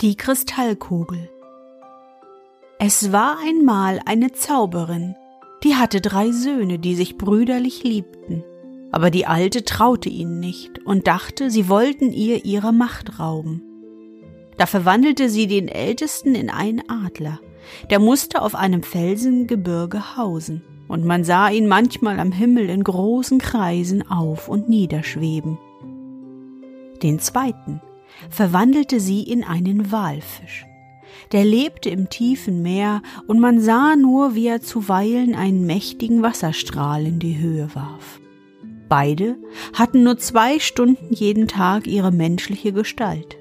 Die Kristallkugel. Es war einmal eine Zauberin, die hatte drei Söhne, die sich brüderlich liebten. Aber die Alte traute ihnen nicht und dachte, sie wollten ihr ihre Macht rauben. Da verwandelte sie den Ältesten in einen Adler. Der musste auf einem Felsengebirge hausen, und man sah ihn manchmal am Himmel in großen Kreisen auf und niederschweben. Den zweiten, verwandelte sie in einen Walfisch. Der lebte im tiefen Meer, und man sah nur, wie er zuweilen einen mächtigen Wasserstrahl in die Höhe warf. Beide hatten nur zwei Stunden jeden Tag ihre menschliche Gestalt.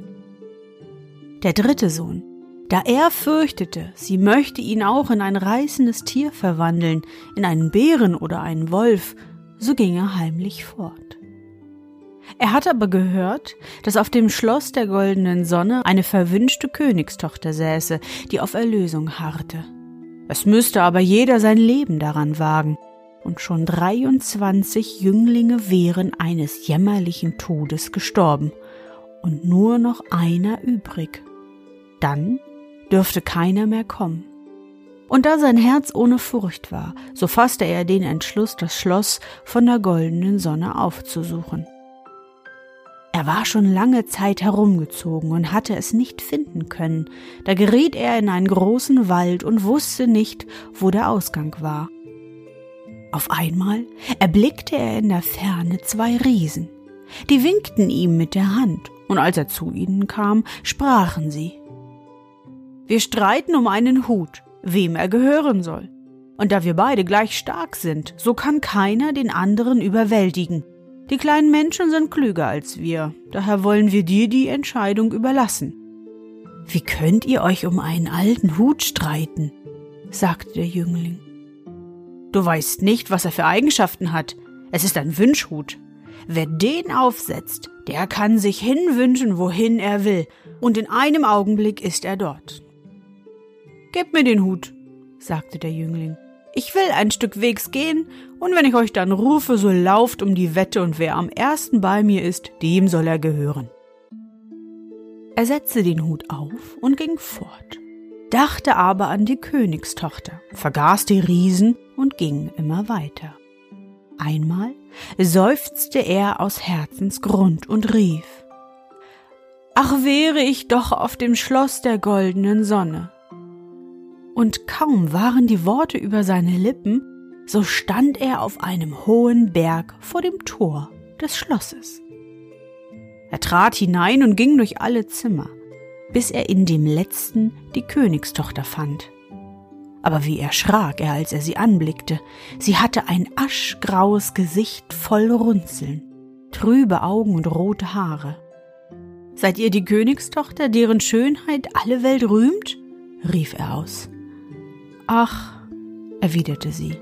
Der dritte Sohn, da er fürchtete, sie möchte ihn auch in ein reißendes Tier verwandeln, in einen Bären oder einen Wolf, so ging er heimlich fort. Er hat aber gehört, dass auf dem Schloss der goldenen Sonne eine verwünschte Königstochter säße, die auf Erlösung harrte. Es müsste aber jeder sein Leben daran wagen, und schon 23 Jünglinge wären eines jämmerlichen Todes gestorben und nur noch einer übrig. Dann dürfte keiner mehr kommen. Und da sein Herz ohne Furcht war, so fasste er den Entschluss, das Schloss von der goldenen Sonne aufzusuchen. Er war schon lange Zeit herumgezogen und hatte es nicht finden können. Da geriet er in einen großen Wald und wusste nicht, wo der Ausgang war. Auf einmal erblickte er in der Ferne zwei Riesen. Die winkten ihm mit der Hand, und als er zu ihnen kam, sprachen sie Wir streiten um einen Hut, wem er gehören soll. Und da wir beide gleich stark sind, so kann keiner den anderen überwältigen. Die kleinen Menschen sind klüger als wir, daher wollen wir dir die Entscheidung überlassen. Wie könnt ihr euch um einen alten Hut streiten? sagte der Jüngling. Du weißt nicht, was er für Eigenschaften hat. Es ist ein Wünschhut. Wer den aufsetzt, der kann sich hinwünschen, wohin er will, und in einem Augenblick ist er dort. Gebt mir den Hut, sagte der Jüngling. Ich will ein Stück Wegs gehen, und wenn ich euch dann rufe, so lauft um die Wette, und wer am ersten bei mir ist, dem soll er gehören. Er setzte den Hut auf und ging fort, dachte aber an die Königstochter, vergaß die Riesen und ging immer weiter. Einmal seufzte er aus Herzensgrund und rief Ach wäre ich doch auf dem Schloss der goldenen Sonne, und kaum waren die Worte über seine Lippen, so stand er auf einem hohen Berg vor dem Tor des Schlosses. Er trat hinein und ging durch alle Zimmer, bis er in dem letzten die Königstochter fand. Aber wie erschrak er, als er sie anblickte. Sie hatte ein aschgraues Gesicht voll Runzeln, trübe Augen und rote Haare. Seid ihr die Königstochter, deren Schönheit alle Welt rühmt? rief er aus. Ach, erwiderte sie,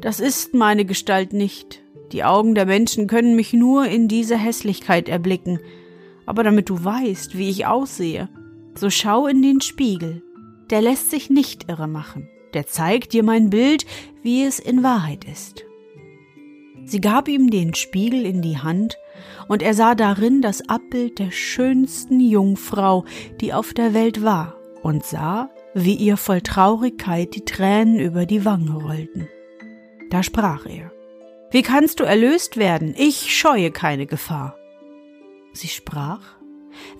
das ist meine Gestalt nicht. Die Augen der Menschen können mich nur in dieser Hässlichkeit erblicken. Aber damit du weißt, wie ich aussehe, so schau in den Spiegel. Der lässt sich nicht irre machen. Der zeigt dir mein Bild, wie es in Wahrheit ist. Sie gab ihm den Spiegel in die Hand, und er sah darin das Abbild der schönsten Jungfrau, die auf der Welt war, und sah, wie ihr voll Traurigkeit die Tränen über die Wange rollten. Da sprach er, Wie kannst du erlöst werden? Ich scheue keine Gefahr. Sie sprach,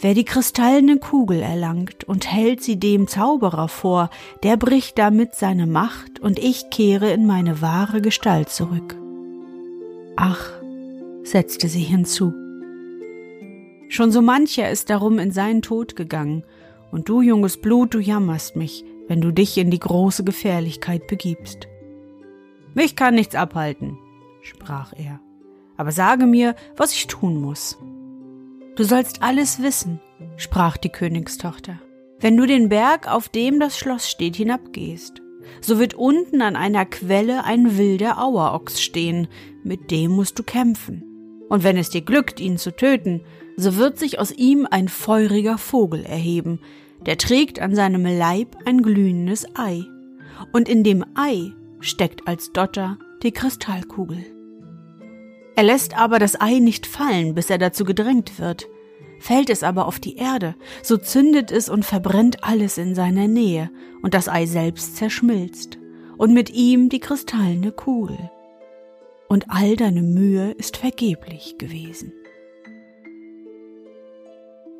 Wer die kristallene Kugel erlangt und hält sie dem Zauberer vor, der bricht damit seine Macht und ich kehre in meine wahre Gestalt zurück. Ach, setzte sie hinzu, schon so mancher ist darum in seinen Tod gegangen, und du, junges Blut, du jammerst mich, wenn du dich in die große Gefährlichkeit begibst. Mich kann nichts abhalten, sprach er, aber sage mir, was ich tun muss. Du sollst alles wissen, sprach die Königstochter. Wenn du den Berg, auf dem das Schloss steht, hinabgehst, so wird unten an einer Quelle ein wilder Auerochs stehen, mit dem musst du kämpfen. Und wenn es dir glückt, ihn zu töten, so wird sich aus ihm ein feuriger Vogel erheben, der trägt an seinem Leib ein glühendes Ei, und in dem Ei steckt als Dotter die Kristallkugel. Er lässt aber das Ei nicht fallen, bis er dazu gedrängt wird. Fällt es aber auf die Erde, so zündet es und verbrennt alles in seiner Nähe, und das Ei selbst zerschmilzt, und mit ihm die kristallene Kugel. Und all deine Mühe ist vergeblich gewesen.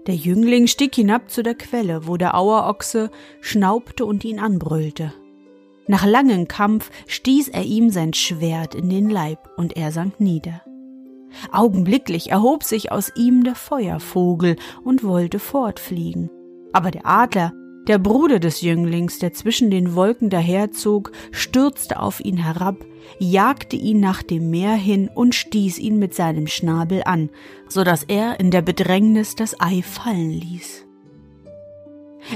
Der Jüngling stieg hinab zu der Quelle, wo der Auerochse schnaubte und ihn anbrüllte. Nach langem Kampf stieß er ihm sein Schwert in den Leib und er sank nieder. Augenblicklich erhob sich aus ihm der Feuervogel und wollte fortfliegen. Aber der Adler, der Bruder des Jünglings, der zwischen den Wolken daherzog, stürzte auf ihn herab, jagte ihn nach dem Meer hin und stieß ihn mit seinem Schnabel an, so dass er in der Bedrängnis das Ei fallen ließ.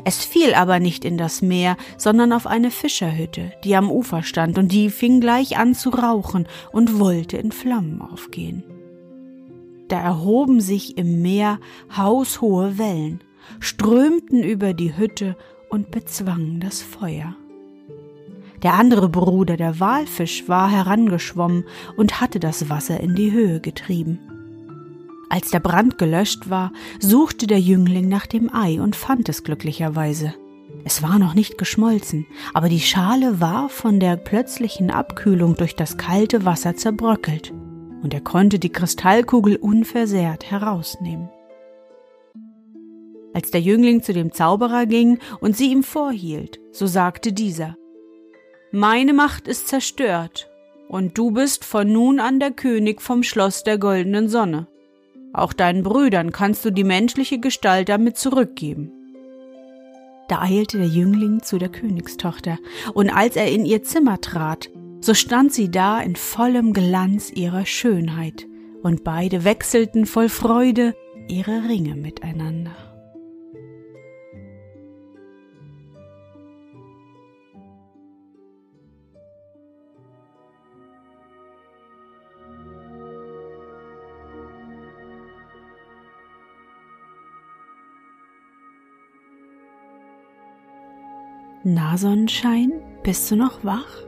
Es fiel aber nicht in das Meer, sondern auf eine Fischerhütte, die am Ufer stand, und die fing gleich an zu rauchen und wollte in Flammen aufgehen. Da erhoben sich im Meer haushohe Wellen, strömten über die Hütte und bezwangen das Feuer. Der andere Bruder, der Walfisch, war herangeschwommen und hatte das Wasser in die Höhe getrieben. Als der Brand gelöscht war, suchte der Jüngling nach dem Ei und fand es glücklicherweise. Es war noch nicht geschmolzen, aber die Schale war von der plötzlichen Abkühlung durch das kalte Wasser zerbröckelt, und er konnte die Kristallkugel unversehrt herausnehmen. Als der Jüngling zu dem Zauberer ging und sie ihm vorhielt, so sagte dieser Meine Macht ist zerstört, und du bist von nun an der König vom Schloss der goldenen Sonne. Auch deinen Brüdern kannst du die menschliche Gestalt damit zurückgeben. Da eilte der Jüngling zu der Königstochter, und als er in ihr Zimmer trat, so stand sie da in vollem Glanz ihrer Schönheit, und beide wechselten voll Freude ihre Ringe miteinander. Na Sonnenschein, bist du noch wach?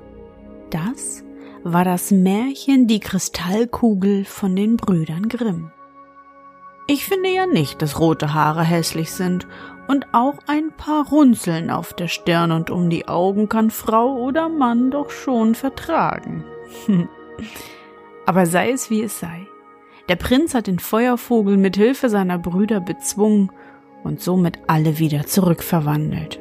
Das war das Märchen Die Kristallkugel von den Brüdern Grimm. Ich finde ja nicht, dass rote Haare hässlich sind, und auch ein paar Runzeln auf der Stirn und um die Augen kann Frau oder Mann doch schon vertragen. Aber sei es wie es sei. Der Prinz hat den Feuervogel mit Hilfe seiner Brüder bezwungen und somit alle wieder zurückverwandelt.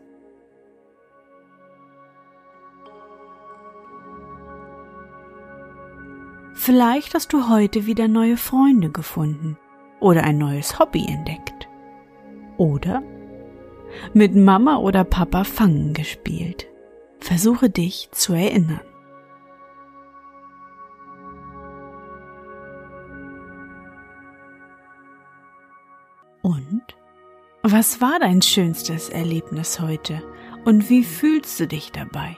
Vielleicht hast du heute wieder neue Freunde gefunden oder ein neues Hobby entdeckt. Oder mit Mama oder Papa Fangen gespielt. Versuche dich zu erinnern. Und? Was war dein schönstes Erlebnis heute und wie fühlst du dich dabei?